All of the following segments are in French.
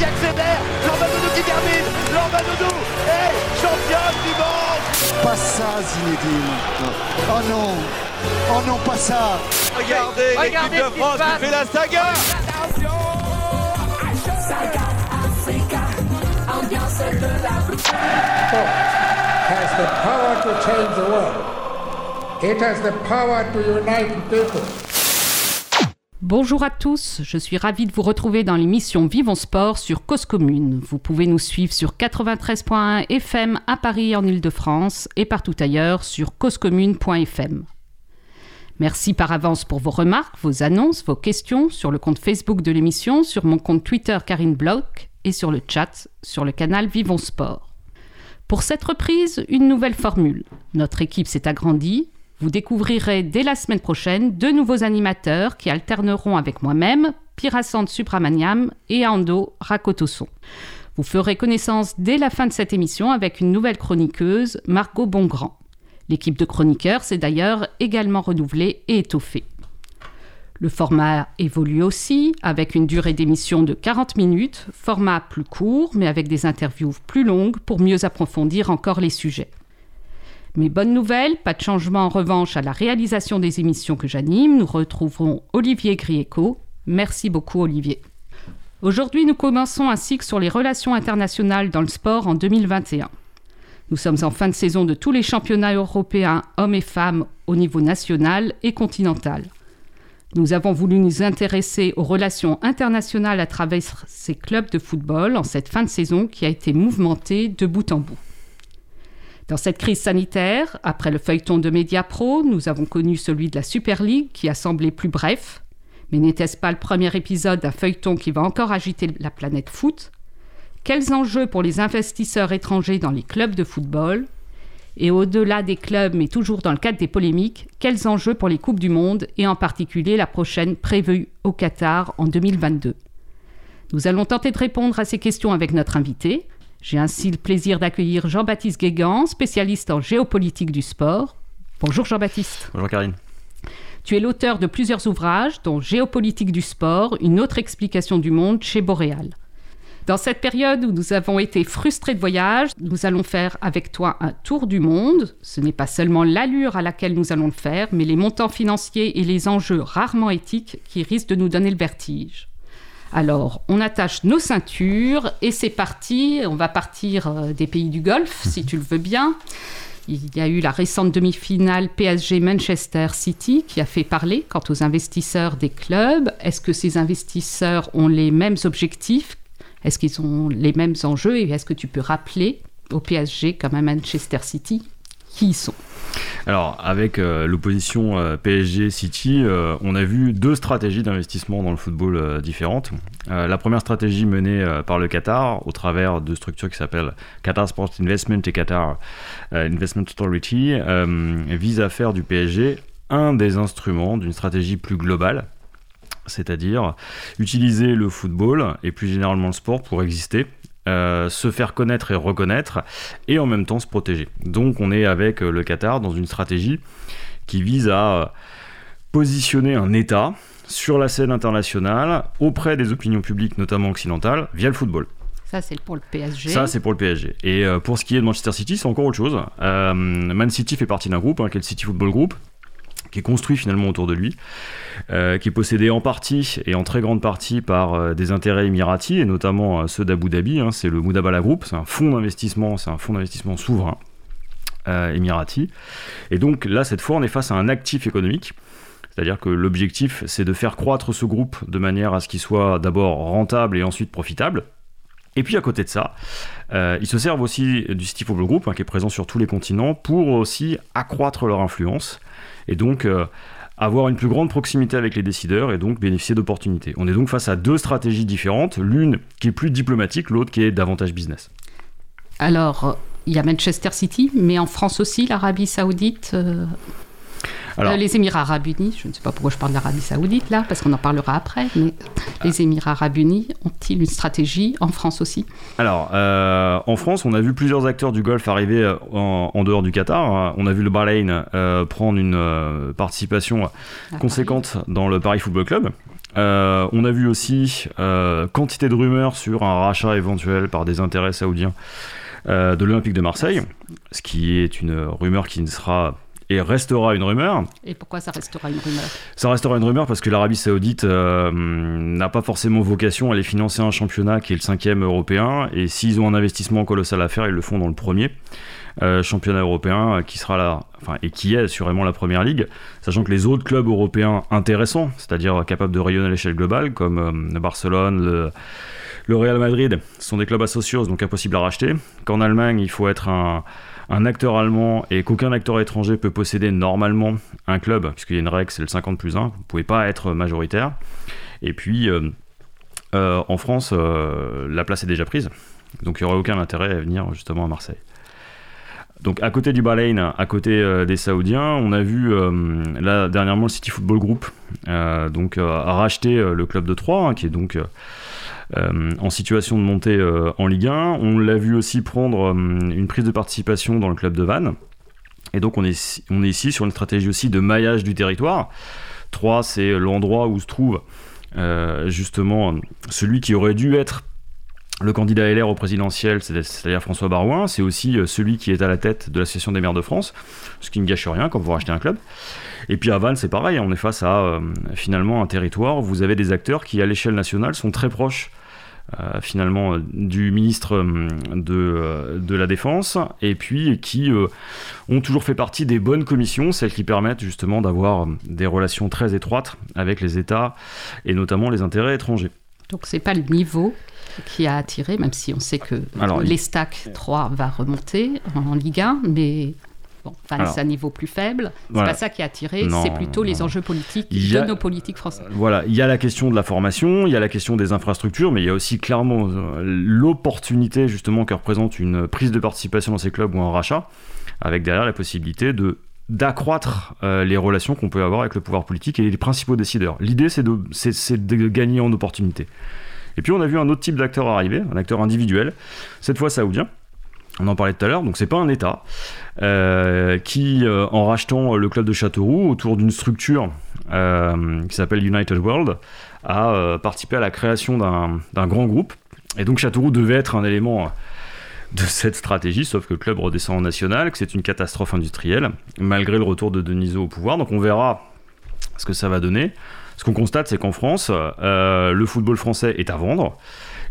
qui accélère, Doudou qui termine, Doudou est champion du monde. Pas ça Zinedine. Oh non. Oh non, pas ça. Regardez, l'équipe de France qui fait la saga. Has the power to change the world. It has the power to unite people. Bonjour à tous, je suis ravie de vous retrouver dans l'émission Vivons Sport sur Cause Commune. Vous pouvez nous suivre sur 93.1 FM à Paris en Ile-de-France et partout ailleurs sur causecommune.fm. Merci par avance pour vos remarques, vos annonces, vos questions sur le compte Facebook de l'émission, sur mon compte Twitter Karine Bloch et sur le chat sur le canal Vivons Sport. Pour cette reprise, une nouvelle formule. Notre équipe s'est agrandie. Vous découvrirez dès la semaine prochaine deux nouveaux animateurs qui alterneront avec moi-même, Pirasante Supramaniam et Ando Rakotoson. Vous ferez connaissance dès la fin de cette émission avec une nouvelle chroniqueuse, Margot Bongrand. L'équipe de chroniqueurs s'est d'ailleurs également renouvelée et étoffée. Le format évolue aussi, avec une durée d'émission de 40 minutes, format plus court, mais avec des interviews plus longues pour mieux approfondir encore les sujets. Mais bonne nouvelle, pas de changement en revanche à la réalisation des émissions que j'anime. Nous retrouverons Olivier Grieco. Merci beaucoup Olivier. Aujourd'hui, nous commençons un cycle sur les relations internationales dans le sport en 2021. Nous sommes en fin de saison de tous les championnats européens hommes et femmes au niveau national et continental. Nous avons voulu nous intéresser aux relations internationales à travers ces clubs de football en cette fin de saison qui a été mouvementée de bout en bout. Dans cette crise sanitaire, après le feuilleton de Mediapro, nous avons connu celui de la Super League qui a semblé plus bref. Mais n'était-ce pas le premier épisode d'un feuilleton qui va encore agiter la planète foot? Quels enjeux pour les investisseurs étrangers dans les clubs de football? Et au-delà des clubs, mais toujours dans le cadre des polémiques, quels enjeux pour les Coupes du Monde et en particulier la prochaine prévue au Qatar en 2022 Nous allons tenter de répondre à ces questions avec notre invité. J'ai ainsi le plaisir d'accueillir Jean-Baptiste Guégan, spécialiste en géopolitique du sport. Bonjour Jean-Baptiste. Bonjour Karine. Tu es l'auteur de plusieurs ouvrages, dont Géopolitique du sport, une autre explication du monde chez Boréal. Dans cette période où nous avons été frustrés de voyage, nous allons faire avec toi un tour du monde. Ce n'est pas seulement l'allure à laquelle nous allons le faire, mais les montants financiers et les enjeux rarement éthiques qui risquent de nous donner le vertige. Alors, on attache nos ceintures et c'est parti. On va partir euh, des pays du Golfe, si tu le veux bien. Il y a eu la récente demi-finale PSG-Manchester City qui a fait parler quant aux investisseurs des clubs. Est-ce que ces investisseurs ont les mêmes objectifs? Est-ce qu'ils ont les mêmes enjeux? Et est-ce que tu peux rappeler au PSG comme à Manchester City? Sont alors, avec euh, l'opposition euh, PSG-City, euh, on a vu deux stratégies d'investissement dans le football différentes. la première stratégie menée par le Qatar au travers de structures qui s'appellent Qatar Sports Investment et Qatar Investment Authority vise à faire du PSG un des instruments d'une stratégie plus globale c'est-à-dire utiliser le football et plus généralement le sport pour exister. Euh, se faire connaître et reconnaître et en même temps se protéger. Donc on est avec euh, le Qatar dans une stratégie qui vise à euh, positionner un État sur la scène internationale auprès des opinions publiques, notamment occidentales, via le football. Ça, c'est pour le PSG. Ça, c'est pour le PSG. Et pour ce qui est de Manchester City, c'est encore autre chose. Man City fait partie d'un groupe, hein, qui est le City Football Group, qui est construit finalement autour de lui, euh, qui est possédé en partie et en très grande partie par euh, des intérêts émiratis et notamment euh, ceux d'Abu Dhabi. Hein, c'est le Moudabala Group, c'est un fonds d'investissement, c'est un fonds d'investissement souverain émirati. Et donc là, cette fois, on est face à un actif économique. C'est-à-dire que l'objectif, c'est de faire croître ce groupe de manière à ce qu'il soit d'abord rentable et ensuite profitable. Et puis à côté de ça, ils se servent aussi du Football Group, hein, qui est présent sur tous les continents, pour aussi accroître leur influence et donc euh, avoir une plus grande proximité avec les décideurs et donc bénéficier d'opportunités. On est donc face à deux stratégies différentes, l'une qui est plus diplomatique, l'autre qui est davantage business. Alors, il y a Manchester City, mais en France aussi, l'Arabie saoudite euh, euh, les Émirats arabes unis, je ne sais pas pourquoi je parle de l'Arabie saoudite là, parce qu'on en parlera après, mais les Émirats arabes unis ont-ils une stratégie en France aussi? Alors, euh, en France, on a vu plusieurs acteurs du Golfe arriver euh, en, dehors du Qatar. On a vu le Bahreïn prendre une participation conséquente dans le Paris Football Club. Euh, on a vu aussi euh, quantité de rumeurs sur un rachat éventuel par des intérêts saoudiens euh, de l'Olympique de Marseille, ce qui est une rumeur qui ne sera et restera une rumeur. Et pourquoi ça restera une rumeur? Ça restera une rumeur parce que l'Arabie Saoudite euh, n'a pas forcément vocation à aller financer un championnat qui est le cinquième européen. Et s'ils ont un investissement colossal à faire, ils le font dans le premier. Euh, championnat européen euh, qui sera là, enfin, et qui est assurément la première ligue, sachant que les autres clubs européens intéressants, c'est-à-dire capables de rayonner à l'échelle globale, comme euh, Barcelone, le, le Real Madrid, sont des clubs associés, donc impossible à racheter. Qu'en Allemagne, il faut être un, un acteur allemand et qu'aucun acteur étranger peut posséder normalement un club, puisqu'il y a une règle, c'est le 50 plus 1, vous ne pouvez pas être majoritaire. Et puis, euh, euh, en France, euh, la place est déjà prise, donc il n'y aurait aucun intérêt à venir justement à Marseille. Donc à côté du Bahreïn, à côté des Saoudiens, on a vu là dernièrement le City Football Group donc a racheté le club de Troyes, hein, qui est donc en situation de monter euh, en Ligue 1. On l'a vu aussi prendre euh, une prise de participation dans le club de Vannes. Et donc on est, on est ici sur une stratégie aussi de maillage du territoire. Troyes, c'est l'endroit où se trouve euh, justement celui qui aurait dû être le candidat LR au présidentiel, c'est- c'est-à-dire François Barouin, c'est aussi euh, celui qui est à la tête de l'Association des maires de France, ce qui ne gâche rien quand vous rachetez un club. Et puis à Vannes, c'est pareil, on est face à euh, finalement un territoire où vous avez des acteurs qui, à l'échelle nationale, sont très proches euh, finalement euh, du ministre euh, de, de la Défense, et puis qui euh, ont toujours fait partie des bonnes commissions, celles qui permettent justement d'avoir des relations très étroites avec les États, et notamment les intérêts étrangers. Donc c'est pas le niveau qui a attiré, même si on sait que l'Estac 3 va remonter en Ligue 1, mais bon, Alors, c'est un niveau plus faible. C'est voilà. pas ça qui a attiré, c'est plutôt les non. enjeux politiques a- de nos politiques français. Voilà, il y a la question de la formation, il y a la question des infrastructures, mais il y a aussi clairement euh, l'opportunité justement que représente une prise de participation dans ces clubs ou un rachat, avec derrière la possibilité de d'accroître euh, les relations qu'on peut avoir avec le pouvoir politique et les principaux décideurs. L'idée, c'est de, de gagner en opportunité. Et puis on a vu un autre type d'acteur arriver, un acteur individuel, cette fois saoudien. On en parlait tout à l'heure, donc c'est pas un État euh, qui, euh, en rachetant le club de Châteauroux autour d'une structure euh, qui s'appelle United World, a euh, participé à la création d'un grand groupe. Et donc Châteauroux devait être un élément de cette stratégie, sauf que le club redescend en national, que c'est une catastrophe industrielle, malgré le retour de Denisot au pouvoir. Donc on verra ce que ça va donner. Ce qu'on constate, c'est qu'en France, euh, le football français est à vendre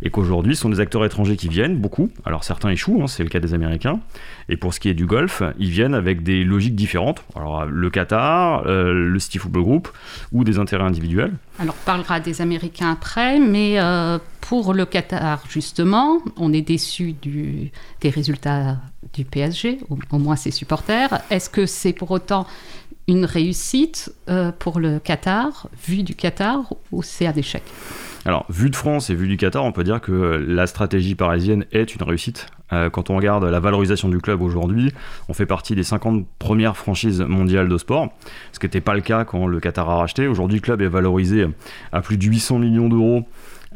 et qu'aujourd'hui, ce sont des acteurs étrangers qui viennent, beaucoup. Alors certains échouent, hein, c'est le cas des Américains. Et pour ce qui est du golf, ils viennent avec des logiques différentes. Alors le Qatar, euh, le City Football Group ou des intérêts individuels. Alors, on parlera des Américains après, mais euh, pour le Qatar, justement, on est déçu des résultats du PSG, au, moins ses supporters. Est-ce que c'est pour autant une réussite euh, pour le Qatar, vu du Qatar, ou c'est un échec? Alors, vu de France et vu du Qatar, on peut dire que la stratégie parisienne est une réussite. Euh, quand on regarde la valorisation du club aujourd'hui, on fait partie des 50 premières franchises mondiales de sport, ce qui n'était pas le cas quand le Qatar a racheté. Aujourd'hui, le club est valorisé à plus de 800 millions d'euros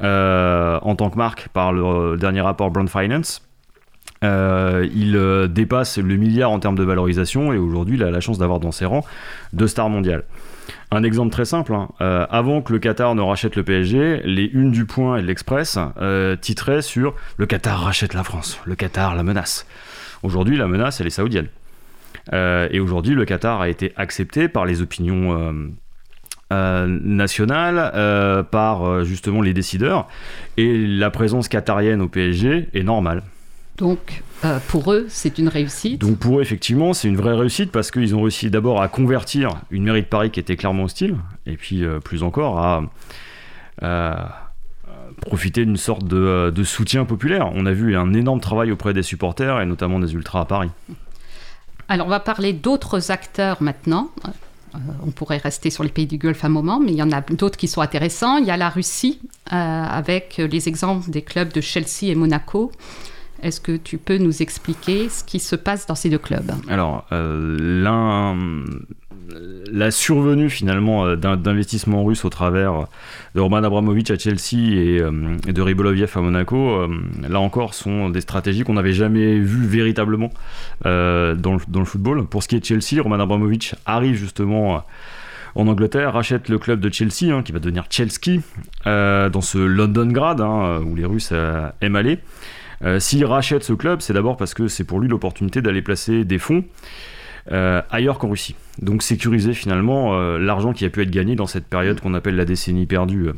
euh, en tant que marque par le euh, dernier rapport Brand Finance. Il dépasse le milliard en termes de valorisation et aujourd'hui il a la chance d'avoir dans ses rangs deux stars mondiales. Un exemple très simple, hein. Euh, avant que le Qatar ne rachète le PSG, les unes du Point et de l'Express euh, titraient sur le Qatar rachète la France, le Qatar la menace. Aujourd'hui la menace elle est saoudienne. Euh, et aujourd'hui le Qatar a été accepté par les opinions nationales, par justement les décideurs, et la présence qatarienne au PSG est normale. Donc, euh, pour eux, c'est une réussite. Donc pour eux, effectivement, c'est une vraie réussite parce qu'ils ont réussi d'abord à convertir une mairie de Paris qui était clairement hostile, et puis euh, plus encore à, à profiter d'une sorte de, euh, de soutien populaire. On a vu un énorme travail auprès des supporters et notamment des ultras à Paris. Alors, on va parler d'autres acteurs maintenant. Euh, on pourrait rester sur les pays du Golfe un moment, mais il y en a d'autres qui sont intéressants. Il y a la Russie, euh, avec les exemples des clubs de Chelsea et Monaco. Est-ce que tu peux nous expliquer ce qui se passe dans ces deux clubs Alors, euh, l'un, la survenue finalement euh, d'investissements russes au travers de Roman Abramovich à Chelsea et, euh, de Riboloviev à Monaco, là encore, sont des stratégies qu'on n'avait jamais vues véritablement dans, le, football. Pour ce qui est de Chelsea, Roman Abramovich arrive justement en Angleterre, rachète le club de Chelsea, hein, qui va devenir Chelsea, dans ce Londongrad, hein, où les Russes aiment aller. Euh, S'il rachète ce club, c'est d'abord parce que c'est pour lui l'opportunité d'aller placer des fonds euh, ailleurs qu'en Russie. Donc sécuriser finalement euh, l'argent qui a pu être gagné dans cette période qu'on appelle la décennie perdue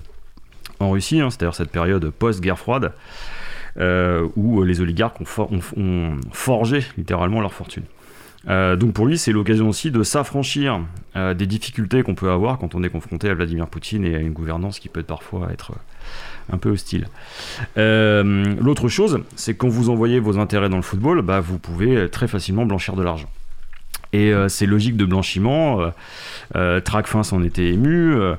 en Russie, hein, c'est-à-dire cette période post-guerre froide, où les oligarques ont, ont- forgé littéralement leur fortune. Donc pour lui, c'est l'occasion aussi de s'affranchir des difficultés qu'on peut avoir quand on est confronté à Vladimir Poutine et à une gouvernance qui peut parfois être un peu hostile. Euh, L'autre chose, c'est quand vous envoyez vos intérêts dans le football, bah, vous pouvez très facilement blanchir de l'argent. Et euh, ces logiques de blanchiment, euh, euh, Tracfin s'en était ému, euh,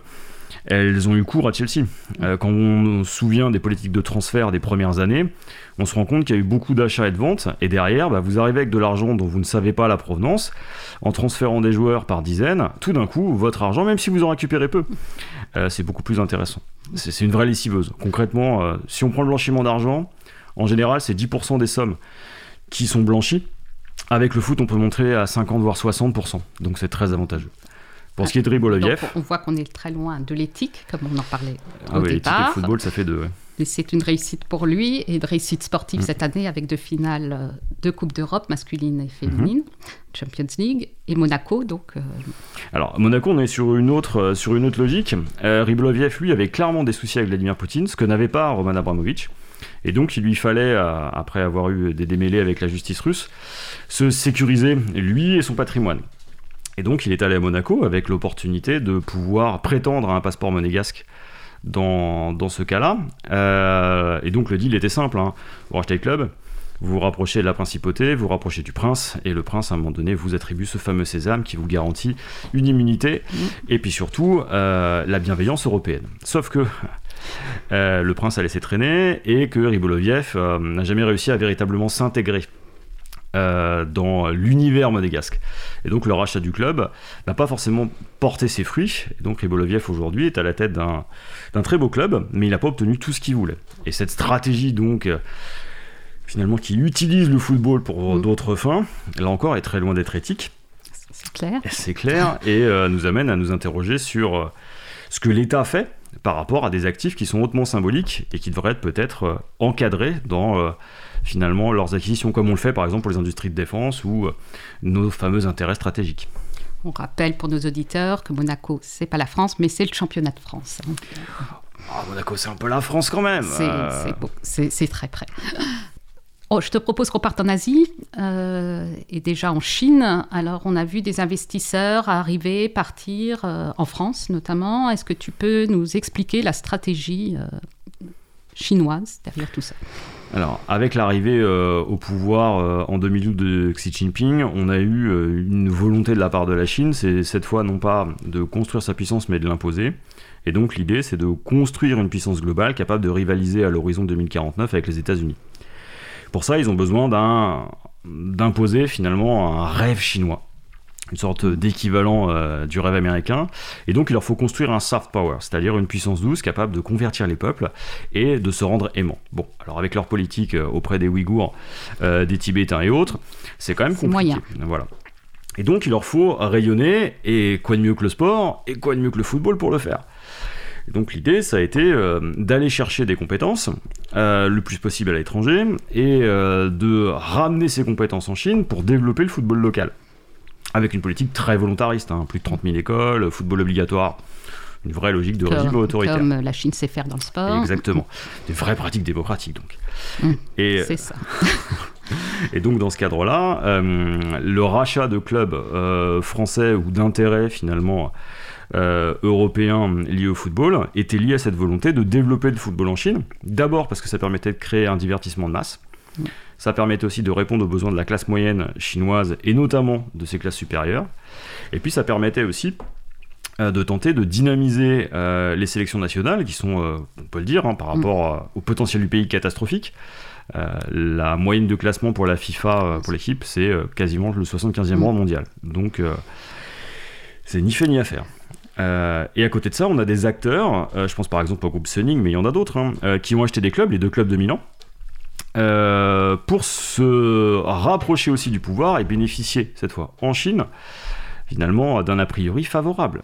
elles ont eu cours à Chelsea. Euh, quand on se souvient des politiques de transfert des premières années, on se rend compte qu'il y a eu beaucoup d'achats et de ventes, et derrière, bah, vous arrivez avec de l'argent dont vous ne savez pas la provenance, en transférant des joueurs par dizaines, tout d'un coup, votre argent, même si vous en récupérez peu, euh, c'est beaucoup plus intéressant. C'est une vraie lessiveuse. Concrètement, euh, si on prend le blanchiment d'argent, en général, c'est 10% des sommes qui sont blanchies. Avec le foot, on peut montrer à 50 voire 60%. Donc c'est très avantageux. Pour ce qui est de Riboloviev, Donc, on voit qu'on est très loin de l'éthique, comme on en parlait ah au ouais, l'éthique et le départ. football, ça fait deux. ouais. Mais c'est une réussite pour lui et de réussite sportive Mm. cette année avec deux finales euh, de Coupe d'Europe masculine et féminine, Mm-hmm. Champions League et Monaco. Donc, euh, Alors, Monaco, on est sur une autre, euh, sur une autre logique. Euh, Riboloviev, lui, avait clairement des soucis avec Vladimir Poutine, ce que n'avait pas Roman Abramovich. Et donc, il lui fallait, après avoir eu des démêlés avec la justice russe, se sécuriser, lui et son patrimoine. Et donc, il est allé à Monaco avec l'opportunité de pouvoir prétendre à un passeport monégasque dans, dans ce cas-là. Euh, et donc, le deal était simple. hein. Vous rachetez le club, vous vous rapprochez de la principauté, vous vous rapprochez du prince, et le prince, à un moment donné, vous attribue ce fameux sésame qui vous garantit une immunité, et puis surtout euh, la bienveillance européenne. Sauf que euh, le prince a laissé traîner, et que Riboloviev euh, n'a jamais réussi à véritablement s'intégrer euh, dans l'univers monégasque. Et donc le rachat du club n'a pas forcément porté ses fruits, et donc Riboloviev aujourd'hui est à la tête d'un très beau club, mais il n'a pas obtenu tout ce qu'il voulait. Et cette stratégie donc... euh, Finalement, qui utilise le football pour Mm. d'autres fins, là encore, est très loin d'être éthique. c'est clair. C'est clair, et euh, nous amène à nous interroger sur euh, ce que l'État fait par rapport à des actifs qui sont hautement symboliques et qui devraient être peut-être euh, encadrés dans euh, finalement leurs acquisitions, comme on le fait par exemple pour les industries de défense ou euh, nos fameux intérêts stratégiques. On rappelle pour nos auditeurs que Monaco, c'est pas la France, mais c'est le championnat de France. Ah, Monaco, c'est un peu la France quand même. Euh, c'est très près. Oh, je te propose qu'on parte en Asie euh, et déjà en Chine. Alors, on a vu des investisseurs arriver, partir euh, en France notamment. Est-ce que tu peux nous expliquer la stratégie euh, chinoise derrière tout ça? Alors, avec l'arrivée au pouvoir en 2012 de Xi Jinping, on a eu une volonté de la part de la Chine, c'est cette fois non pas de construire sa puissance, mais de l'imposer. Et donc, l'idée, c'est de construire une puissance globale capable de rivaliser à l'horizon 2049 avec les États-Unis. Pour ça, ils ont besoin d'un d'imposer finalement un rêve chinois, une sorte d'équivalent euh, du rêve américain. Et donc, il leur faut construire un soft power, c'est-à-dire une puissance douce capable de convertir les peuples et de se rendre aimant. Bon, alors avec leur politique euh, auprès des Ouïghours, euh, des Tibétains et autres, c'est quand même compliqué. moyen. Voilà. Et donc, il leur faut rayonner, et quoi de mieux que le sport, et quoi de mieux que le football pour le faire. Et donc l'idée, ça a été euh, d'aller chercher des compétences, euh, le plus possible à l'étranger, et euh, de ramener ces compétences en Chine pour développer le football local. Avec une politique très volontariste, hein, plus de 30 000 écoles, football obligatoire, une vraie logique de régime autoritaire. comme la Chine sait faire dans le sport. Exactement. Des vraies pratiques démocratiques, donc. Mm. Et, C'est ça. et donc, dans ce cadre-là, euh, le rachat de clubs euh, français ou d'intérêts, finalement, euh, européens liés au football était lié à cette volonté de développer le football en Chine. D'abord parce que ça permettait de créer un divertissement de masse. Ça permettait aussi de répondre aux besoins de la classe moyenne chinoise et notamment de ses classes supérieures. Et puis ça permettait aussi euh, de tenter de dynamiser euh, les sélections nationales qui sont, euh, on peut le dire, hein, par rapport euh, au potentiel du pays catastrophique. La moyenne de classement pour la FIFA, pour l'équipe, c'est quasiment le 75e Mm. rang mondial. Donc c'est ni fait ni à faire. Euh, et à côté de ça, on a des acteurs, euh, je pense par exemple au groupe Sunning, mais il y en a d'autres, hein, euh, qui ont acheté des clubs, les deux clubs de Milan, pour se rapprocher aussi du pouvoir et bénéficier, cette fois en Chine, finalement d'un a priori favorable.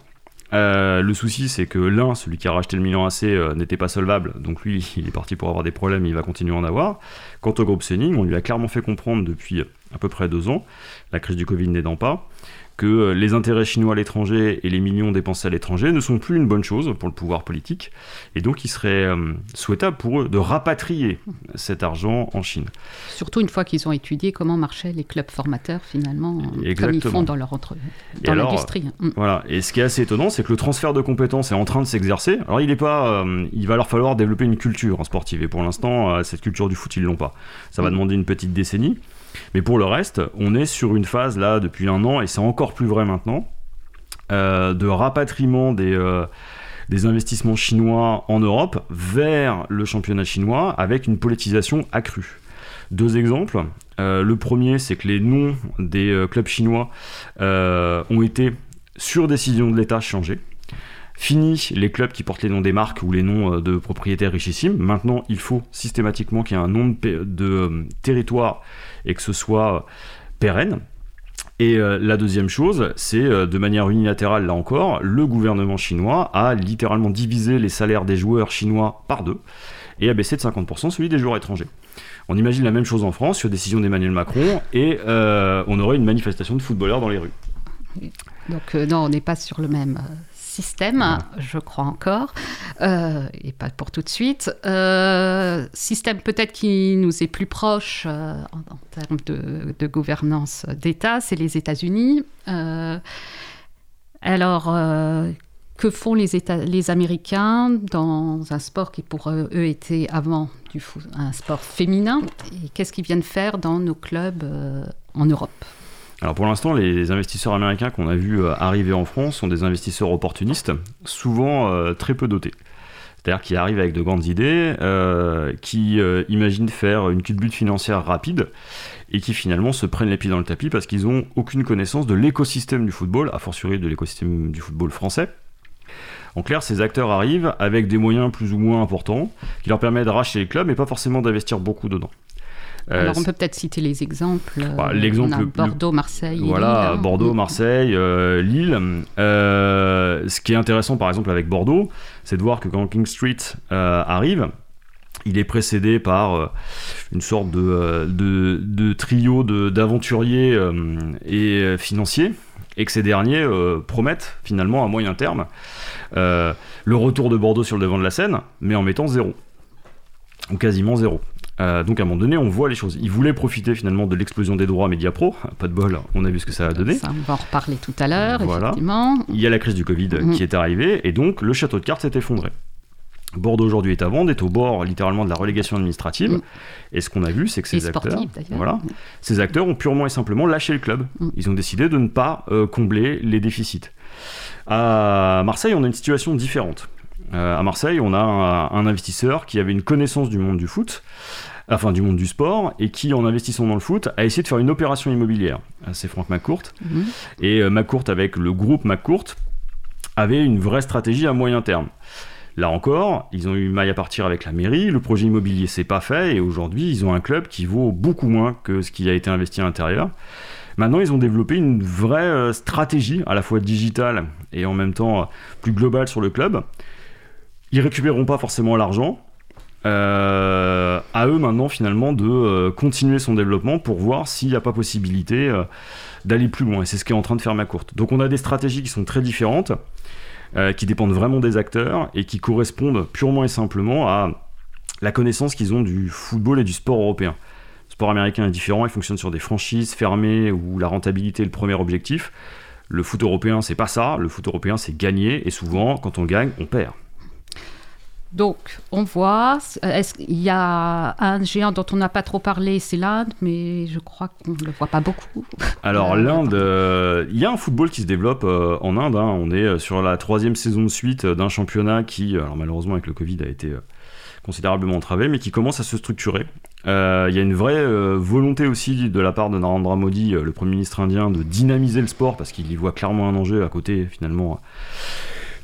Le souci, c'est que l'un, celui qui a racheté le Milan AC, n'était pas solvable, donc lui, il est parti pour avoir des problèmes, il va continuer à en avoir. Quant au groupe Senning, on lui a clairement fait comprendre depuis à peu près deux ans, la crise du Covid n'aidant pas, que euh, les intérêts chinois à l'étranger et les millions dépensés à l'étranger ne sont plus une bonne chose pour le pouvoir politique, et donc il serait euh, souhaitable pour eux de rapatrier cet argent en Chine. Surtout une fois qu'ils ont étudié comment marchaient les clubs formateurs finalement, Exactement. comme ils font dans leur entre... Dans l'industrie. Mm. Voilà. Et ce qui est assez étonnant, c'est que le transfert de compétences est en train de s'exercer. Alors, il est pas, euh, il va leur falloir développer une culture en sportive. Et pour l'instant, euh, cette culture du foot, ils l'ont pas. Ça va demander une petite décennie. Mais pour le reste, on est sur une phase là depuis un an, et c'est encore plus vrai maintenant, euh, de rapatriement des euh, des investissements chinois en Europe vers le championnat chinois avec une politisation accrue. Deux exemples. Euh, le premier, c'est que les noms des clubs chinois ont été, sur décision de l'État, changés. Fini les clubs qui portent les noms des marques ou les noms de propriétaires richissimes. Maintenant, il faut systématiquement qu'il y ait un nom de, de, territoire et que ce soit pérenne. Et euh, la deuxième chose, c'est euh, de manière unilatérale, là encore, le gouvernement chinois a littéralement divisé les salaires des joueurs chinois par deux et a baissé de 50% celui des joueurs étrangers. On imagine la même chose en France sur décision d'Emmanuel Macron et euh, on aurait une manifestation de footballeurs dans les rues. Donc non, on n'est pas sur le même système, je crois encore, euh, et pas pour tout de suite. Euh, système peut-être qui nous est plus proche euh, en, en termes de, de gouvernance d'État, c'est les États-Unis. Alors, que font les, États, les Américains dans un sport qui pour eux était avant du foot, un sport féminin Et qu'est-ce qu'ils viennent faire dans nos clubs en Europe? Alors pour l'instant, les investisseurs américains qu'on a vus euh, arriver en France sont des investisseurs opportunistes, souvent euh, très peu dotés. C'est-à-dire qui arrivent avec de grandes idées, euh, qui imaginent faire une culbute financière rapide et qui finalement se prennent les pieds dans le tapis parce qu'ils n'ont aucune connaissance de l'écosystème du football, a fortiori de l'écosystème du football français. En clair, ces acteurs arrivent avec des moyens plus ou moins importants qui leur permettent de racheter les clubs mais pas forcément d'investir beaucoup dedans. Euh, Alors, on peut peut-être citer les exemples. Bah, Euh, l'exemple Bordeaux, Marseille. Voilà, Lille. Bordeaux. Marseille, euh, Lille. Euh, ce qui est intéressant, par exemple, avec Bordeaux, c'est de voir que quand King Street euh, arrive, il est précédé par une sorte de, de, de trio d'aventuriers et financiers, et que ces derniers euh, promettent finalement à moyen terme euh, le retour de Bordeaux sur le devant de la scène, mais en mettant zéro, ou quasiment zéro. Euh, donc à un moment donné, on voit les choses. Ils voulaient profiter finalement de l'explosion des droits médias pro. Pas de bol, on a vu ce que ça a donné. Ça, on va en reparler tout à l'heure, Voilà. effectivement. Il y a la crise du Covid Mhm. qui est arrivée et donc le château de cartes s'est effondré. Bordeaux aujourd'hui est à vendre, est au bord littéralement de la relégation administrative. Mhm. Et ce qu'on a vu, c'est que ces acteurs, voilà, ces acteurs ont purement et simplement lâché le club. Mhm. Ils ont décidé de ne pas euh, combler les déficits. À Marseille, on a une situation différente. Euh, à Marseille, on a un, un investisseur qui avait une connaissance du monde du foot, enfin du monde du sport, et qui, en investissant dans le foot, a essayé de faire une opération immobilière. C'est Franck McCourt. Mhm. Et euh, McCourt, avec le groupe McCourt, avait une vraie stratégie à moyen terme. Là encore, ils ont eu maille à partir avec la mairie, le projet immobilier s'est pas fait, et aujourd'hui, ils ont un club qui vaut beaucoup moins que ce qui a été investi à l'intérieur. Maintenant, ils ont développé une vraie euh, stratégie, à la fois digitale et en même temps euh, plus globale sur le club. Ils récupéreront pas forcément l'argent. Euh, à eux maintenant finalement de euh, continuer son développement pour voir s'il n'y a pas possibilité euh, d'aller plus loin. Et c'est ce qu'est en train de faire ma courte. Donc on a des stratégies qui sont très différentes, qui dépendent vraiment des acteurs et qui correspondent purement et simplement à la connaissance qu'ils ont du football et du sport européen. Le sport américain est différent, il fonctionne sur des franchises fermées où la rentabilité est le premier objectif. Le foot européen, c'est pas ça. Le foot européen, c'est gagner. Et souvent, quand on gagne, on perd. Donc, on voit, est-ce qu'il y a un géant dont on n'a pas trop parlé, c'est l'Inde, mais je crois qu'on ne le voit pas beaucoup. Alors Euh, l'Inde, euh, il y a un football qui se développe euh, en Inde. hein. On est euh, sur la troisième saison de suite euh, d'un championnat qui, alors malheureusement avec le Covid, a été euh, considérablement entravé, mais qui commence à se structurer. Euh, Il y a une vraie euh, volonté aussi de la part de Narendra Modi, euh, le Premier ministre indien, de dynamiser le sport parce qu'il y voit clairement un enjeu à côté finalement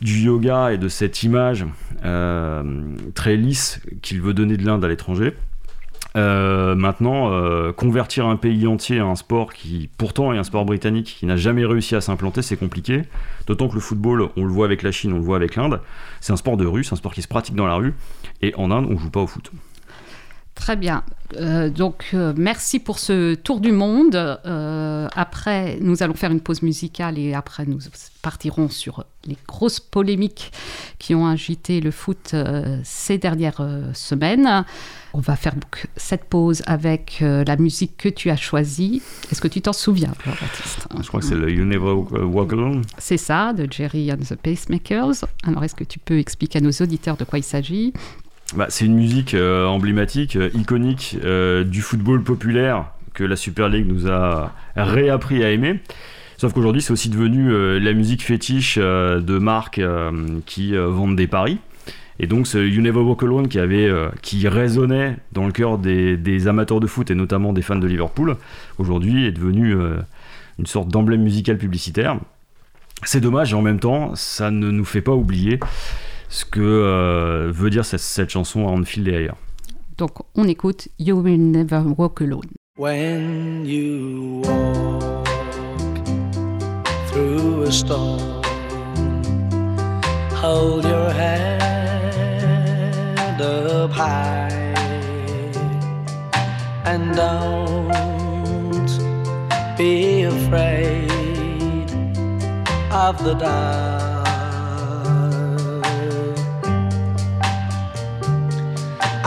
du yoga et de cette image euh, très lisse qu'il veut donner de l'Inde à l'étranger. Euh, maintenant, euh, convertir un pays entier à un sport qui, pourtant, est un sport britannique qui n'a jamais réussi à s'implanter, c'est compliqué. D'autant que le football, on le voit avec la Chine, on le voit avec l'Inde, c'est un sport de rue, c'est un sport qui se pratique dans la rue. Et en Inde, on joue pas au foot. Très bien. Euh, donc, euh, merci pour ce tour du monde. Euh, après, nous allons faire une pause musicale et après, nous partirons sur les grosses polémiques qui ont agité le foot ces dernières semaines. On va faire donc cette pause avec la musique que tu as choisie. Est-ce que tu t'en souviens, Baptiste? Je crois que c'est le You Never Walk Alone. C'est ça, de Jerry and the Pacemakers. Alors, est-ce que tu peux expliquer à nos auditeurs de quoi il s'agit? Bah, c'est une musique euh, emblématique, euh, iconique euh, du football populaire que la Super League nous a réappris à aimer. Sauf qu'aujourd'hui, c'est aussi devenu la musique fétiche de marques qui vendent des paris. Et donc, ce You Never Walk Alone qui, avait, qui résonnait dans le cœur des, des, amateurs de foot et notamment des fans de Liverpool, aujourd'hui est devenu une sorte d'emblème musical publicitaire. C'est dommage et en même temps, ça ne nous fait pas oublier ce que euh, veut dire cette, cette chanson à Anfield et ailleurs. Donc on écoute You Will Never Walk Alone. When you walk through a storm, hold your head up high and don't be afraid of the dark.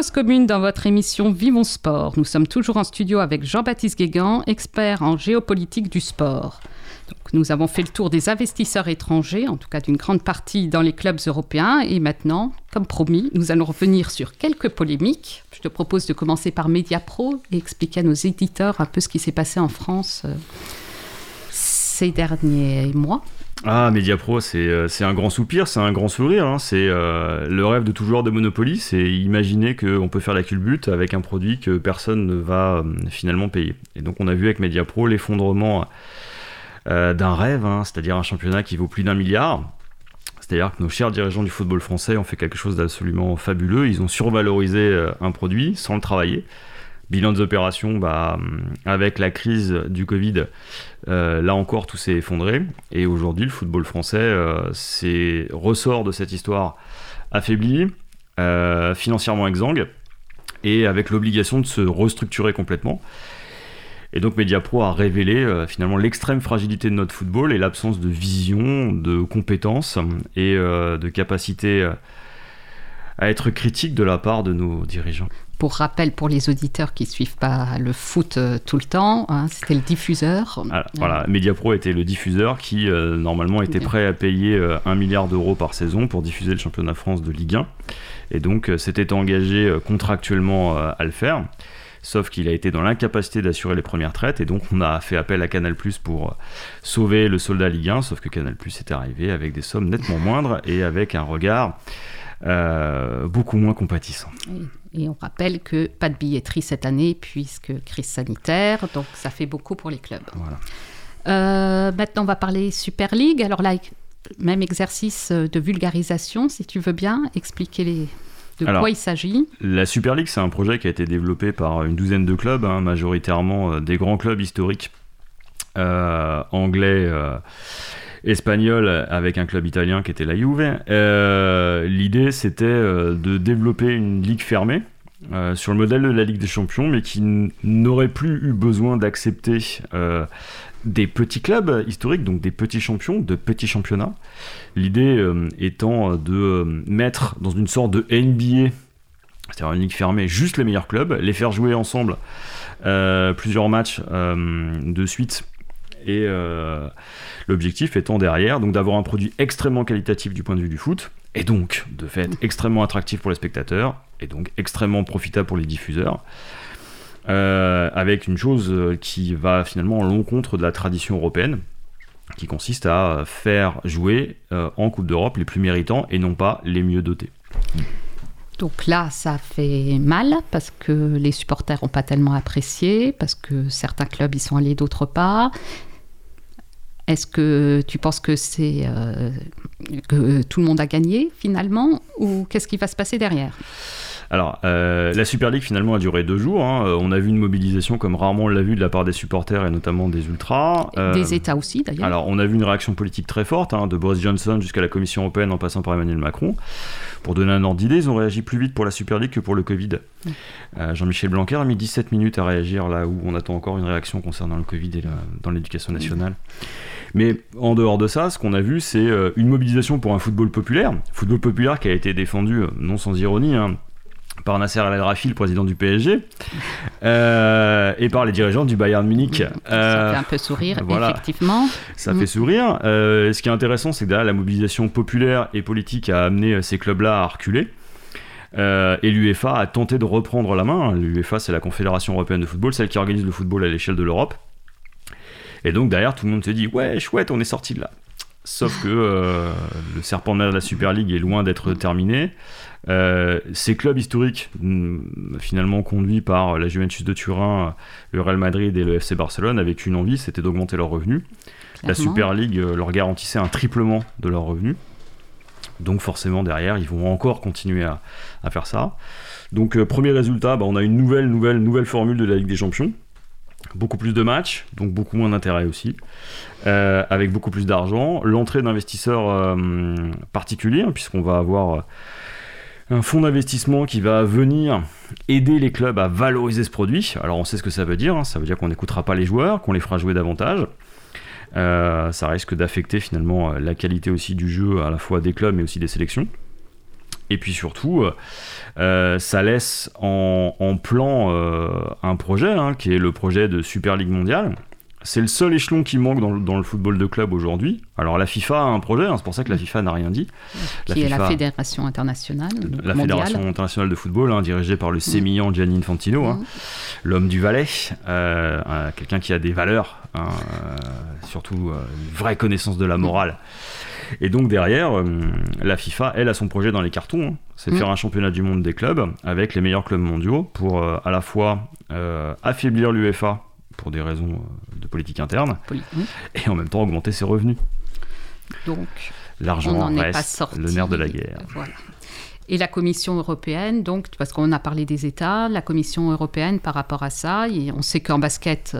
Cause Commune dans votre émission Vivons Sport. Nous sommes toujours en studio avec Jean-Baptiste Guégan, expert en géopolitique du sport. Nous avons fait le tour des investisseurs étrangers, en tout cas d'une grande partie dans les clubs européens. Et maintenant, comme promis, nous allons revenir sur quelques polémiques. Je te propose de commencer par Mediapro et expliquer à nos éditeurs un peu ce qui s'est passé en France euh, ces derniers mois. Ah, Mediapro, euh, c'est un grand soupir, c'est un grand sourire. Hein. C'est euh, le rêve de tout joueur de Monopoly, c'est imaginer qu'on peut faire la culbute avec un produit que personne ne va euh, finalement payer. Et donc on a vu avec Mediapro l'effondrement d'un rêve, hein, c'est-à-dire un championnat qui vaut plus d'un milliard. C'est-à-dire que nos chers dirigeants du football français ont fait quelque chose d'absolument fabuleux. Ils ont survalorisé un produit sans le travailler. Bilan des opérations, bah, avec la crise du Covid, euh, là encore, tout s'est effondré. Et aujourd'hui, le football français euh, ressort de cette histoire affaibli, euh, financièrement exsangue, et avec l'obligation de se restructurer complètement. Et donc Mediapro a révélé euh, finalement l'extrême fragilité de notre football et l'absence de vision, de compétences et de capacité à être critique de la part de nos dirigeants. Pour rappel, pour les auditeurs qui suivent pas le foot euh, tout le temps, hein, c'était le diffuseur. Voilà, voilà, Mediapro était le diffuseur qui euh, normalement était prêt à payer euh, 1 milliard d'euros par saison pour diffuser le championnat de France de Ligue 1. Et donc euh, s'était engagé euh, contractuellement euh, à le faire. Sauf qu'il a été dans l'incapacité d'assurer les premières traites et donc on a fait appel à Canal pour euh, sauver le soldat Ligue 1. Sauf que Canal est arrivé avec des sommes nettement moindres et avec un regard euh, beaucoup moins compatissant. Et on rappelle que pas de billetterie cette année puisque crise sanitaire, donc ça fait beaucoup pour les clubs. Voilà. Euh, maintenant, on va parler Super League. Alors là, même exercice de vulgarisation, si tu veux bien expliquer les... de Alors, quoi il s'agit. La Super League, c'est un projet qui a été développé par une douzaine de clubs, hein, majoritairement euh, des grands clubs historiques euh, anglais, euh, espagnols, avec un club italien qui était la Juve. Euh, L'idée, c'était euh, de développer une ligue fermée. euh, sur le modèle de la Ligue des Champions, mais qui n'aurait plus eu besoin d'accepter des petits clubs historiques, donc des petits champions, de petits championnats. L'idée étant de mettre dans une sorte de NBA c'est-à-dire une ligue fermée, juste les meilleurs clubs, les faire jouer ensemble plusieurs matchs de suite. Et euh, l'objectif étant derrière, donc d'avoir un produit extrêmement qualitatif du point de vue du foot, et donc de fait extrêmement attractif pour les spectateurs, et donc extrêmement profitable pour les diffuseurs. Euh, avec une chose euh, qui va finalement à l'encontre de la tradition européenne, qui consiste à faire jouer en Coupe d'Europe les plus méritants et non pas les mieux dotés. Donc là, ça fait mal parce que les supporters n'ont pas tellement apprécié, parce que certains clubs y sont allés, d'autres pas. Est-ce que tu penses que c'est euh, que tout le monde a gagné finalement, ou qu'est-ce qui va se passer derrière? Alors, euh, la Super League finalement a duré deux jours. hein. Euh, On a vu une mobilisation comme rarement on l'a vu de la part des supporters et notamment des ultras. Euh, Des États aussi d'ailleurs. Alors, on a vu une réaction politique très forte, hein, de Boris Johnson jusqu'à la Commission européenne en passant par Emmanuel Macron. Pour donner un ordre d'idée, ils ont réagi plus vite pour la Super League que pour le Covid. Euh, Jean-Michel Blanquer a mis 17 minutes à réagir là où on attend encore une réaction concernant le Covid et la- dans l'éducation nationale. Mais en dehors de ça, ce qu'on a vu, c'est euh, une mobilisation pour un football populaire. Football populaire qui a été défendu, euh, non sans ironie, hein, par Nasser Al-Khelaifi, le président du PSG, euh, et par les dirigeants du Bayern Munich. Ça fait un peu sourire, voilà. effectivement. ça Mm. fait sourire. Euh, ce qui est intéressant, c'est que derrière la mobilisation populaire et politique a amené ces clubs-là à reculer. Et l'UEFA a tenté de reprendre la main. L'UEFA, c'est la Confédération européenne de football, celle qui organise le football à l'échelle de l'Europe. Et donc derrière, tout le monde se dit ouais, chouette, on est sorti de là. Sauf que euh, le serpent de mer de la Super League est loin d'être terminé. Euh, ces clubs historiques, mm, finalement conduits par la Juventus de Turin, le Real Madrid et le FC Barcelone, avaient qu'une envie, c'était d'augmenter leurs revenus. La. Super League euh, leur garantissait un triplement de leurs revenus. Donc forcément derrière, ils vont encore continuer à, à faire ça. Donc euh, premier résultat, bah, on a une nouvelle, nouvelle, nouvelle formule de la Ligue des Champions. Beaucoup plus de matchs, donc beaucoup moins d'intérêt aussi, euh, avec beaucoup plus d'argent. L'entrée d'investisseurs euh, particuliers, hein, puisqu'on va avoir euh, un fonds d'investissement qui va venir aider les clubs à valoriser ce produit. Alors on sait ce que ça veut dire, hein. ça veut dire qu'on n'écoutera pas les joueurs, qu'on les fera jouer davantage. Ça risque d'affecter finalement la qualité aussi du jeu à la fois des clubs mais aussi des sélections. Et puis surtout, euh, ça laisse en, en plan euh, un projet hein, qui est le projet de Super League mondiale. C'est le seul échelon qui manque dans le, dans le football de club aujourd'hui. Alors la FIFA a un projet, hein, c'est pour ça que la FIFA n'a rien dit. qui est la Fédération internationale la mondiale. Fédération internationale de football, hein, dirigée par le sémillant Gianni Infantino, Mhm. l'homme du Valais, euh, quelqu'un qui a des valeurs, surtout une vraie connaissance de la morale. Et donc derrière, euh, la FIFA, elle, a son projet dans les cartons, hein. c'est de Mhm. faire un championnat du monde des clubs avec les meilleurs clubs mondiaux pour euh, à la fois euh, affaiblir l'UEFA pour des raisons de politique interne Poli- et en même temps augmenter ses revenus. Donc, on L'argent reste le nerf de la guerre. Voilà. Et la Commission européenne, donc, parce qu'on a parlé des États, la Commission européenne par rapport à ça, et on sait qu'en basket,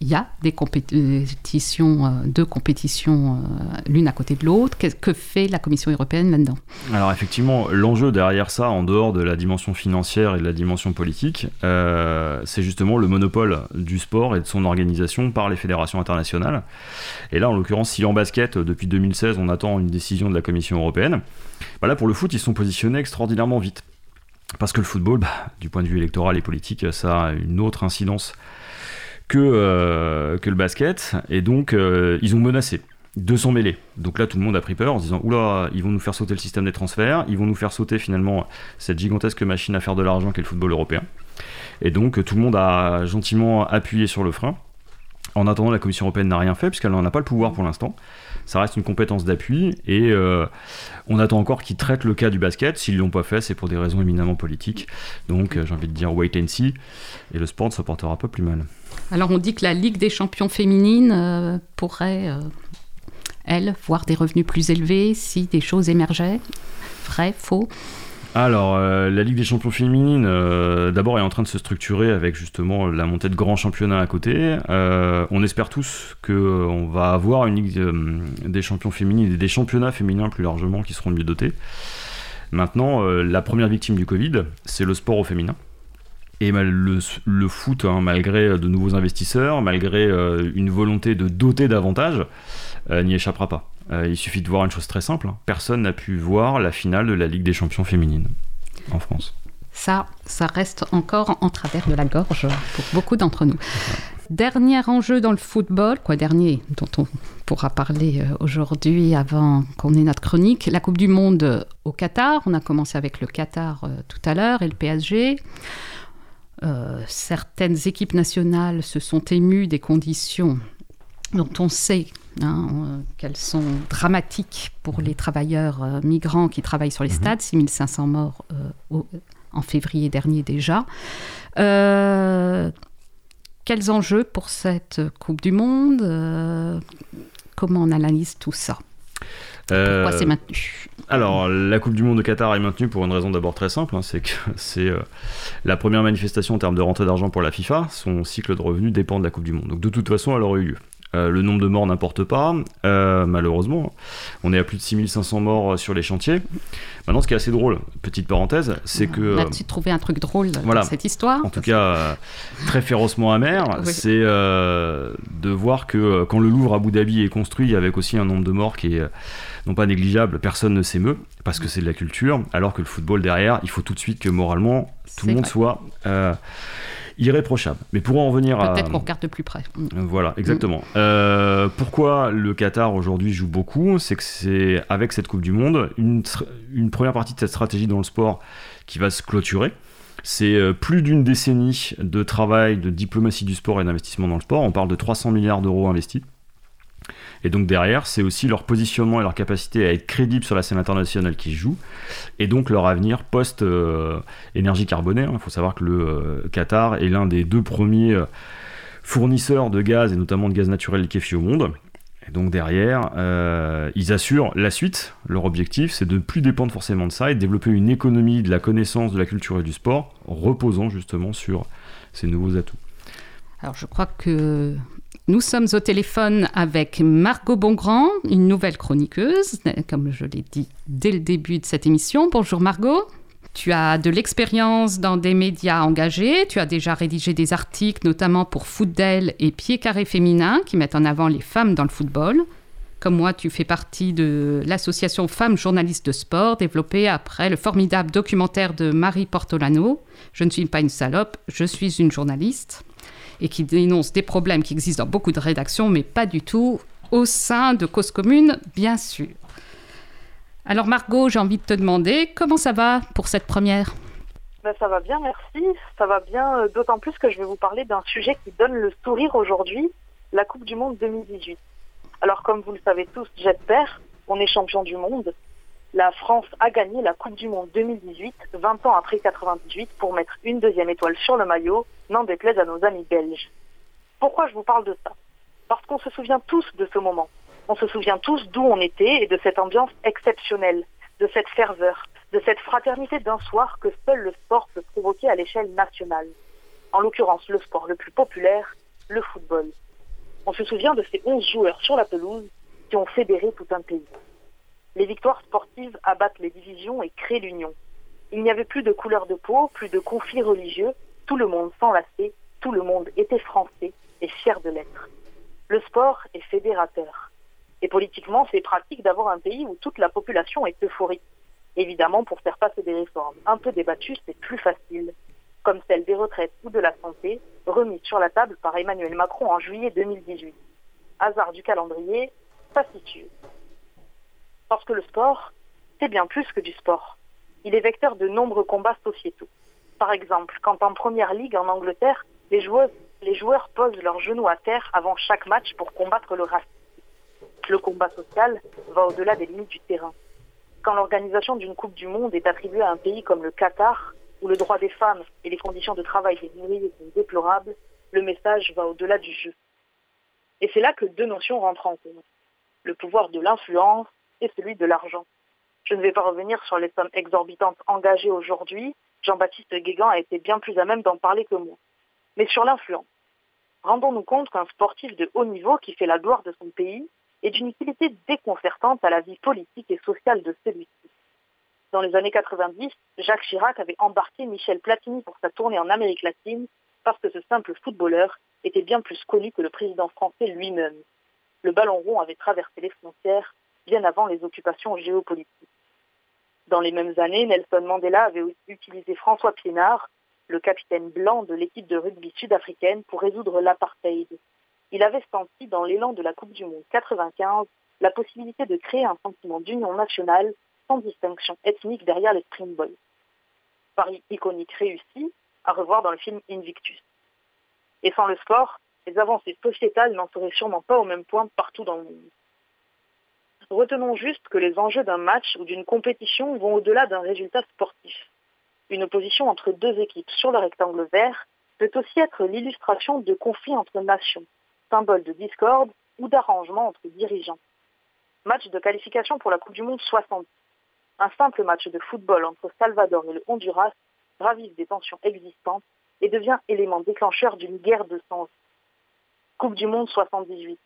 il y a des compétitions, euh, deux compétitions euh, l'une à côté de l'autre. Que, fait la Commission européenne là-dedans? Alors effectivement, l'enjeu derrière ça, en dehors de la dimension financière et de la dimension politique, euh, c'est justement le monopole du sport et de son organisation par les fédérations internationales. Et là, en l'occurrence, si en basket, depuis 2016, on attend une décision de la Commission européenne, bah là, pour le foot, ils sont positionnés extraordinairement vite. Parce que le football, bah, du point de vue électoral et politique, ça a une autre incidence que, euh, que le basket. Et donc, euh, ils ont menacé de s'en mêler. Donc là, tout le monde a pris peur en se disant Oula, ils vont nous faire sauter le système des transferts, ils vont nous faire sauter finalement cette gigantesque machine à faire de l'argent qu'est le football européen. Et donc, tout le monde a gentiment appuyé sur le frein. En attendant, la Commission européenne n'a rien fait, puisqu'elle n'en a pas le pouvoir pour l'instant. Ça reste une compétence d'appui, et euh, on attend encore qu'ils traitent le cas du basket. S'ils l'ont pas fait, c'est pour des raisons éminemment politiques. Donc, euh, j'ai envie de dire wait and see, et le sport ne se portera pas plus mal. Alors, on dit que la Ligue des champions féminines euh, pourrait, elle, voir des revenus plus élevés si des choses émergeaient. Vrai, faux? Alors, euh, la Ligue des champions féminines, euh, d'abord, est en train de se structurer avec justement la montée de grands championnats à côté. Euh, on espère tous qu'on va avoir une Ligue des champions féminines et des championnats féminins plus largement qui seront mieux dotés. Maintenant, la première victime du Covid, c'est le sport au féminin. Et le, foot, hein, malgré de nouveaux investisseurs, malgré une volonté de doter davantage, n'y échappera pas. Euh, il suffit de voir une chose très simple. hein. Personne n'a pu voir la finale de la Ligue des champions féminines en France. Ça, ça reste encore en travers de la gorge pour beaucoup d'entre nous. Dernier enjeu dans le football, quoi dernier, dont on pourra parler euh, aujourd'hui avant qu'on ait notre chronique, la Coupe du Monde au Qatar. On a commencé avec le Qatar euh, tout à l'heure et le PSG. Certaines équipes nationales se sont émues des conditions dont on sait hein, euh, qu'elles sont dramatiques pour les travailleurs euh, migrants qui travaillent sur les stades, 6500 morts euh, au- en février dernier déjà. Quels enjeux pour cette Coupe du Monde Comment on analyse tout ça? Pourquoi c'est maintenu? Alors, la Coupe du Monde de Qatar est maintenue pour une raison d'abord très simple, hein, c'est que c'est euh, la première manifestation en termes de rentrée d'argent pour la FIFA. Son cycle de revenus dépend de la Coupe du Monde. Donc, de toute façon, elle aurait eu lieu. Euh, le nombre de morts n'importe pas, euh, malheureusement. On est à plus de 6500 morts sur les chantiers. Maintenant, ce qui est assez drôle, petite parenthèse, c'est que... On a-tu trouvé un truc drôle voilà. dans cette histoire en tout cas euh, très férocement amer, Oui. c'est euh, de voir que euh, quand le Louvre à Abu Dhabi est construit avec aussi un nombre de morts qui est euh, non pas négligeable, personne ne s'émeut parce que c'est de la culture, alors que le football derrière, il faut tout de suite que moralement tout le monde vrai. soit euh, irréprochable. Mais pour en revenir à Peut-être qu'on regarde de plus près. Mm. voilà, exactement. Euh, pourquoi le Qatar aujourd'hui joue beaucoup? C'est que c'est avec cette Coupe du Monde une première partie de cette stratégie dans le sport qui va se clôturer. C'est euh, plus d'une décennie de travail, de diplomatie du sport et d'investissement dans le sport. On parle de 300 milliards d'euros investis. Et donc derrière, c'est aussi leur positionnement et leur capacité à être crédibles sur la scène internationale qui jouent, et donc leur avenir post-énergie carbonée. Il faut savoir que le euh, Qatar est l'un des deux premiers euh, fournisseurs de gaz, et notamment de gaz naturel liquéfié au monde. Et donc derrière, euh, ils assurent la suite. Leur objectif, c'est de ne plus dépendre forcément de ça et de développer une économie de la connaissance, de la culture et du sport, reposant justement sur ces nouveaux atouts. Alors, je crois que nous sommes au téléphone avec Margot Bongrand, une nouvelle chroniqueuse, comme je l'ai dit dès le début de cette émission. Bonjour Margot. Tu as de l'expérience dans des médias engagés. Tu as déjà rédigé des articles, notamment pour Footdel et Pied Carré Féminin, qui mettent en avant les femmes dans le football. Comme moi, tu fais partie de l'association Femmes journalistes de sport, développée après le formidable documentaire de Marie Portolano. Je ne suis pas une salope, je suis une journaliste et qui dénonce des problèmes qui existent dans beaucoup de rédactions, mais pas du tout au sein de Cause Commune, bien sûr. Alors Margot, j'ai envie de te demander comment ça va pour cette première? Ben, ça va bien, merci. Ça va bien, euh, d'autant plus que je vais vous parler d'un sujet qui donne le sourire aujourd'hui, la Coupe du Monde 2018. Alors, comme vous le savez tous, j'espère, on est champion du monde. La France a gagné la Coupe du Monde 2018, 20 ans après 98, pour mettre une deuxième étoile sur le maillot, n'en déplaise à nos amis belges. Pourquoi je vous parle de ça? Parce qu'on se souvient tous de ce moment. On se souvient tous d'où on était et de cette ambiance exceptionnelle, de cette ferveur, de cette fraternité d'un soir que seul le sport peut provoquer à l'échelle nationale. En l'occurrence, le sport le plus populaire, le football. On se souvient de ces 11 joueurs sur la pelouse qui ont fédéré tout un pays. Les victoires sportives abattent les divisions et créent l'union. Il n'y avait plus de couleur de peau, plus de conflits religieux, tout le monde s'enlaçait, tout le monde était français et fier de l'être. Le sport est fédérateur. Et politiquement, c'est pratique d'avoir un pays où toute la population est euphorique. Évidemment, pour faire passer des réformes un peu débattues, c'est plus facile, comme celle des retraites ou de la santé, remise sur la table par Emmanuel Macron en juillet 2018. Hasard du calendrier, situe. Parce que le sport, c'est bien plus que du sport. Il est vecteur de nombreux combats sociétaux. Par exemple, quand en première ligue en Angleterre, les joueurs, les joueurs posent leurs genoux à terre avant chaque match pour combattre le racisme. Le combat social va au-delà des limites du terrain. Quand l'organisation d'une Coupe du Monde est attribuée à un pays comme le Qatar, où le droit des femmes et les conditions de travail des ouvriers sont déplorables, le message va au-delà du jeu. Et c'est là que deux notions rentrent en compte. Le pouvoir de l'influence et celui de l'argent. Je ne vais pas revenir sur les sommes exorbitantes engagées aujourd'hui. Jean-Baptiste Guégan a été bien plus à même d'en parler que moi. Mais sur l'influence. Rendons-nous compte qu'un sportif de haut niveau qui fait la gloire de son pays est d'une utilité déconcertante à la vie politique et sociale de celui-ci. Dans les années 90, Jacques Chirac avait embarqué Michel Platini pour sa tournée en Amérique latine parce que ce simple footballeur était bien plus connu que le président français lui-même. Le ballon rond avait traversé les frontières bien avant les occupations géopolitiques. Dans les mêmes années, Nelson Mandela avait utilisé François Piénard, le capitaine blanc de l'équipe de rugby sud-africaine, pour résoudre l'apartheid. Il avait senti dans l'élan de la Coupe du Monde 95 la possibilité de créer un sentiment d'union nationale sans distinction ethnique derrière les Springboks. Paris iconique réussi, à revoir dans le film Invictus. Et sans le sport, les avancées sociétales n'en seraient sûrement pas au même point partout dans le monde. Retenons juste que les enjeux d'un match ou d'une compétition vont au-delà d'un résultat sportif. Une opposition entre deux équipes sur le rectangle vert peut aussi être l'illustration de conflits entre nations, symbole de discorde ou d'arrangement entre dirigeants. Match de qualification pour la Coupe du Monde 60. Un simple match de football entre Salvador et le Honduras ravive des tensions existantes et devient élément déclencheur d'une guerre de sens. Coupe du Monde 78.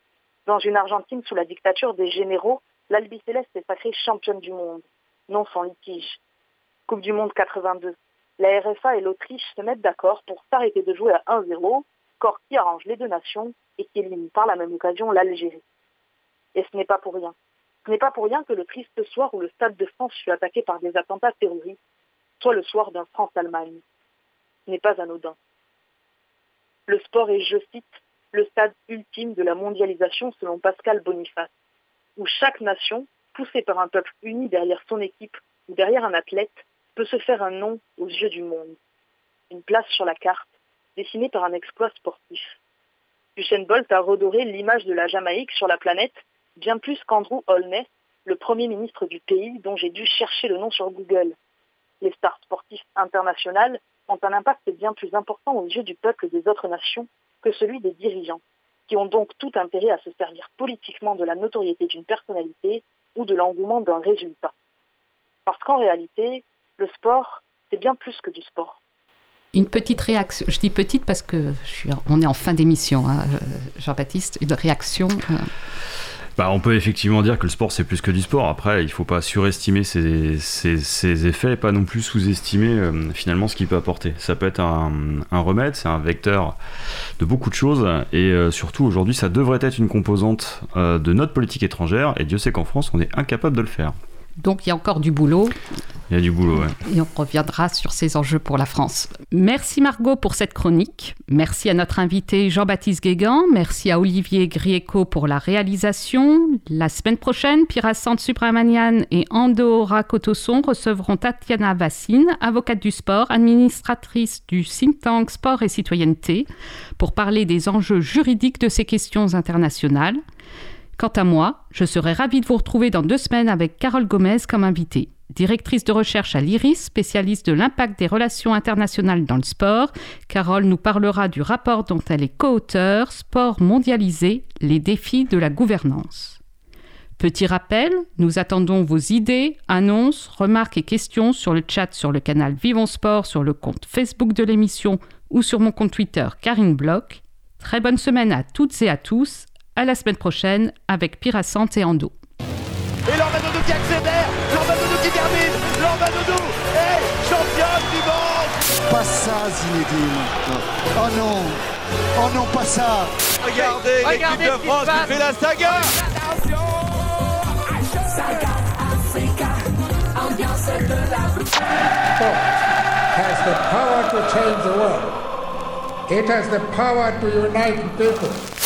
Dans une Argentine sous la dictature des généraux, l'Albi Céleste est sacrée championne du monde, non sans litige. Coupe du Monde 82. La RFA et l'Autriche se mettent d'accord pour s'arrêter de jouer à 1-0, corps qui arrange les deux nations et qui élimine par la même occasion l'Algérie. Et ce n'est pas pour rien. Ce n'est pas pour rien que le triste soir où le Stade de France fut attaqué par des attentats terroristes soit le soir d'un France-Allemagne. Ce n'est pas anodin. Le sport est, je cite, le stade ultime de la mondialisation selon Pascal Boniface, où chaque nation, poussée par un peuple uni derrière son équipe ou derrière un athlète, peut se faire un nom aux yeux du monde. Une place sur la carte, dessinée par un exploit sportif. Usain Bolt a redoré l'image de la Jamaïque sur la planète, bien plus qu'Andrew Holness, le premier ministre du pays dont j'ai dû chercher le nom sur Google. Les stars sportives internationales ont un impact bien plus important aux yeux du peuple des autres nations que celui des dirigeants, qui ont donc tout intérêt à se servir politiquement de la notoriété d'une personnalité ou de l'engouement d'un résultat. Parce qu'en réalité, le sport, c'est bien plus que du sport. Une petite réaction, je dis petite parce que je suis, on est en fin d'émission, hein, euh, Jean-Baptiste, une réaction. Euh, bah, on peut effectivement dire que le sport c'est plus que du sport. Après, il faut pas surestimer ses, effets et pas non plus sous-estimer euh, finalement ce qu'il peut apporter. Ça peut être un, remède, c'est un vecteur de beaucoup de choses et euh, surtout aujourd'hui ça devrait être une composante euh, de notre politique étrangère et Dieu sait qu'en France on est incapable de le faire. Donc il y a encore du boulot. Il y a du boulot, oui. Et on reviendra sur ces enjeux pour la France. Merci Margot pour cette chronique. Merci à notre invité Jean-Baptiste Guégan. Merci à Olivier Grieco pour la réalisation. La semaine prochaine, Pira Sant Subramanian et Andora Kotosson recevront Tatiana Vassine, avocate du sport, administratrice du think tank Sport et Citoyenneté, pour parler des enjeux juridiques de ces questions internationales. Quant à moi, je serai ravie de vous retrouver dans deux semaines avec Carole Gomez comme invitée. Directrice de recherche à l'IRIS, spécialiste de l'impact des relations internationales dans le sport, Carole nous parlera du rapport dont elle est co-auteure, Sport mondialisé, les défis de la gouvernance. Petit rappel, nous attendons vos idées, annonces, remarques et questions sur le chat sur le canal Vivons Sport, sur le compte Facebook de l'émission ou sur mon compte Twitter Karine Bloch. Très bonne semaine à toutes et à tous. À la semaine prochaine avec Pirasante et Ando. Et Lorbadoudou qui accélère, Lorbadoudou qui termine, Lorbadoudou est championne du monde Pas ça, Zinedine. Oh non. Oh non, pas ça. Regardez, l'équipe de France qui fait la saga has the power to change the world. It has the power to unite people.